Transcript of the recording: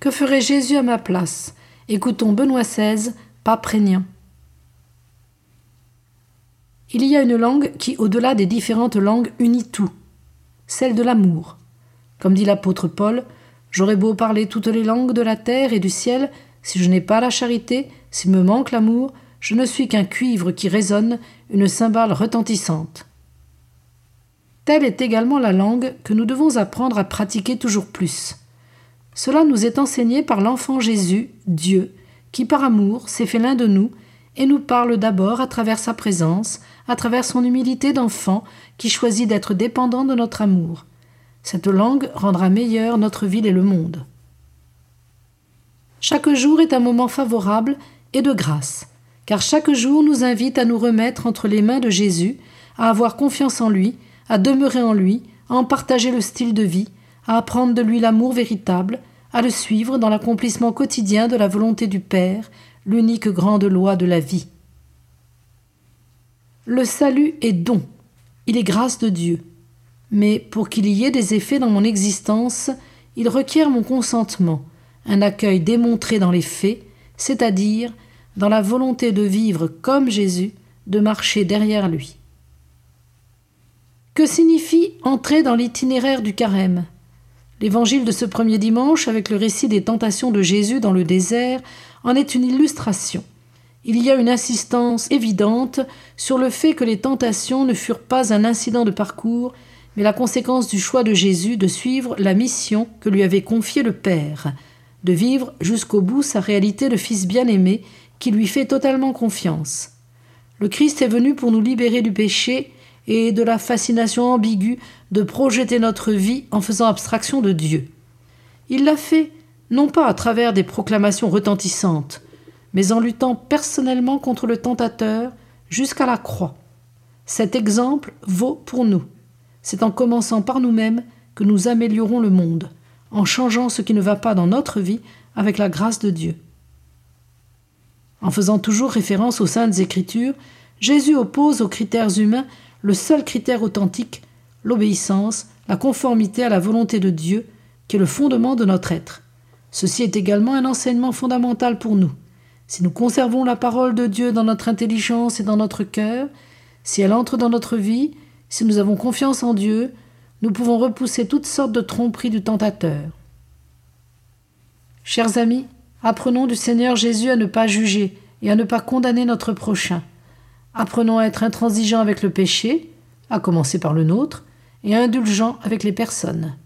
Que ferait Jésus à ma place? Écoutons Benoît XVI, pas prégnant. Il y a une langue qui, au-delà des différentes langues, unit tout, celle de l'amour. Comme dit l'apôtre Paul, J'aurais beau parler toutes les langues de la terre et du ciel, si je n'ai pas la charité, s'il me manque l'amour, je ne suis qu'un cuivre qui résonne, une cymbale retentissante. Telle est également la langue que nous devons apprendre à pratiquer toujours plus. Cela nous est enseigné par l'enfant Jésus, Dieu, qui par amour s'est fait l'un de nous et nous parle d'abord à travers sa présence, à travers son humilité d'enfant qui choisit d'être dépendant de notre amour. Cette langue rendra meilleure notre ville et le monde. Chaque jour est un moment favorable et de grâce, car chaque jour nous invite à nous remettre entre les mains de Jésus, à avoir confiance en lui, à demeurer en lui, à en partager le style de vie, à apprendre de lui l'amour véritable, à le suivre dans l'accomplissement quotidien de la volonté du Père, l'unique grande loi de la vie. Le salut est don, il est grâce de Dieu. Mais pour qu'il y ait des effets dans mon existence, il requiert mon consentement, un accueil démontré dans les faits, c'est-à-dire dans la volonté de vivre comme Jésus, de marcher derrière lui. Que signifie entrer dans l'itinéraire du carême? L'évangile de ce premier dimanche, avec le récit des tentations de Jésus dans le désert, en est une illustration. Il y a une insistance évidente sur le fait que les tentations ne furent pas un incident de parcours, mais la conséquence du choix de Jésus de suivre la mission que lui avait confiée le Père, de vivre jusqu'au bout sa réalité de fils bien-aimé qui lui fait totalement confiance. Le Christ est venu pour nous libérer du péché et de la fascination ambiguë de projeter notre vie en faisant abstraction de Dieu. Il l'a fait non pas à travers des proclamations retentissantes, mais en luttant personnellement contre le tentateur jusqu'à la croix. Cet exemple vaut pour nous. C'est en commençant par nous-mêmes que nous améliorons le monde, en changeant ce qui ne va pas dans notre vie avec la grâce de Dieu. En faisant toujours référence aux saintes écritures, Jésus oppose aux critères humains le seul critère authentique, l'obéissance, la conformité à la volonté de Dieu, qui est le fondement de notre être. Ceci est également un enseignement fondamental pour nous. Si nous conservons la parole de Dieu dans notre intelligence et dans notre cœur, si elle entre dans notre vie, si nous avons confiance en Dieu, nous pouvons repousser toutes sortes de tromperies du tentateur. Chers amis, apprenons du Seigneur Jésus à ne pas juger et à ne pas condamner notre prochain. Apprenons à être intransigeants avec le péché, à commencer par le nôtre, et indulgents avec les personnes.